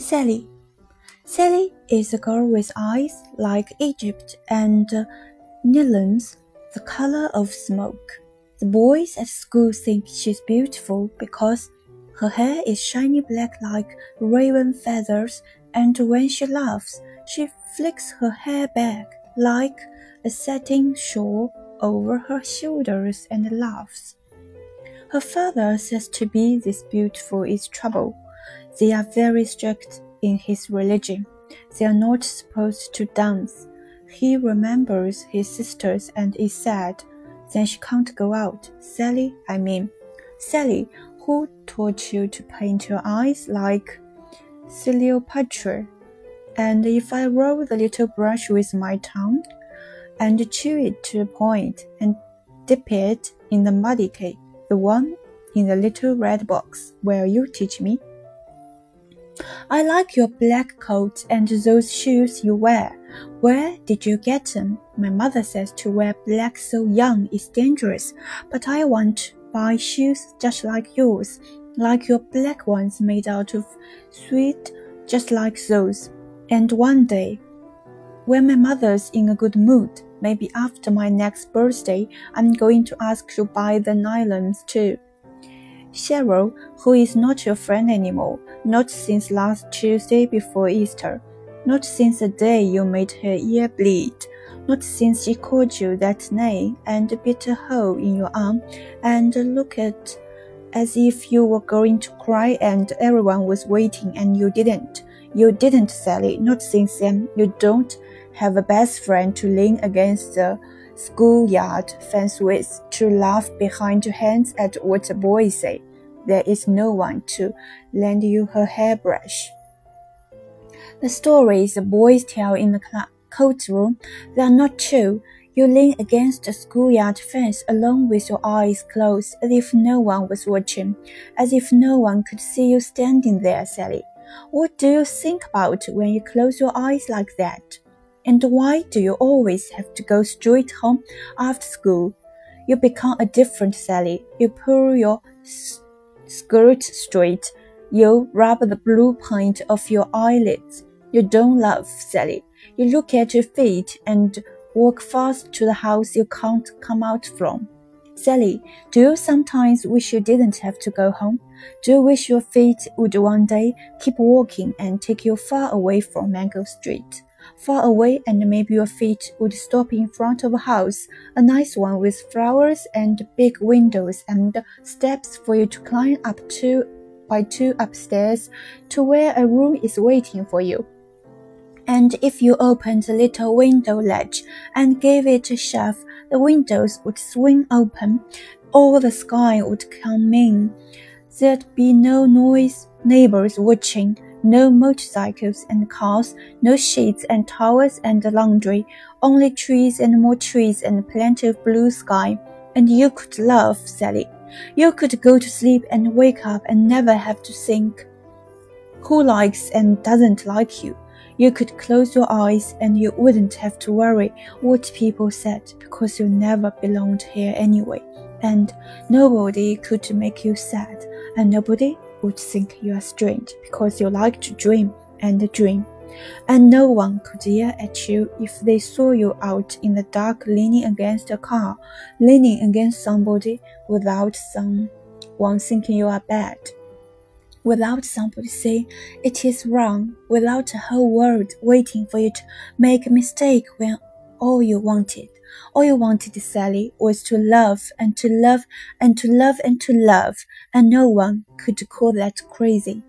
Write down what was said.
Sally. Sally is a girl with eyes like Egypt and uh, Nilam's the color of smoke. The boys at school think she's beautiful because her hair is shiny black like raven feathers, and when she laughs, she flicks her hair back like a satin shawl over her shoulders and laughs. Her father says to be this beautiful is trouble. They are very strict in his religion. They are not supposed to dance. He remembers his sisters and is sad. Then she can't go out. Sally, I mean. Sally, who taught you to paint your eyes like Cleopatra? And if I roll the little brush with my tongue and chew it to a point and dip it in the muddy cake, the one in the little red box, will you teach me? I like your black coat and those shoes you wear. Where did you get them? My mother says to wear black so young is dangerous, but I want to buy shoes just like yours, like your black ones made out of sweet, just like those. And one day, when my mother's in a good mood, maybe after my next birthday, I'm going to ask to buy the nylons too. Cheryl, who is not your friend anymore, not since last Tuesday before Easter, not since the day you made her ear bleed, not since she called you that name and bit a hole in your arm and looked at as if you were going to cry and everyone was waiting and you didn't. You didn't, Sally, not since then. You don't have a best friend to lean against the schoolyard fence with, to laugh behind your hands at what the boys say. There is no one to lend you her hairbrush. The stories the boys tell in the coat room, they are not true. You lean against the schoolyard fence alone with your eyes closed, as if no one was watching, as if no one could see you standing there, Sally. What do you think about when you close your eyes like that? And why do you always have to go straight home after school? You become a different Sally. You pull your skirt straight. You rub the blue point of your eyelids. You don't laugh, Sally. You look at your feet and walk fast to the house you can't come out from. Sally, do you sometimes wish you didn't have to go home? Do you wish your feet would one day keep walking and take you far away from Mango Street? Far away, and maybe your feet would stop in front of a house, a nice one with flowers and big windows and steps for you to climb up to by two upstairs to where a room is waiting for you. And if you opened the little window ledge and gave it a shove, the windows would swing open, all the sky would come in. There'd be no noise, neighbors watching, no motorcycles and cars, no sheets and towels and laundry, only trees and more trees and plenty of blue sky. And you could love, Sally. You could go to sleep and wake up and never have to think who likes and doesn't like you. You could close your eyes and you wouldn't have to worry what people said because you never belonged here anyway. And nobody could make you sad, and nobody would think you are strange because you like to dream and dream, and no one could yell at you if they saw you out in the dark leaning against a car, leaning against somebody without someone thinking you are bad, without somebody saying it is wrong, without a whole world waiting for you to make a mistake when all you wanted. All you wanted, Sally, was to love and to love and to love and to love, and no one could call that crazy.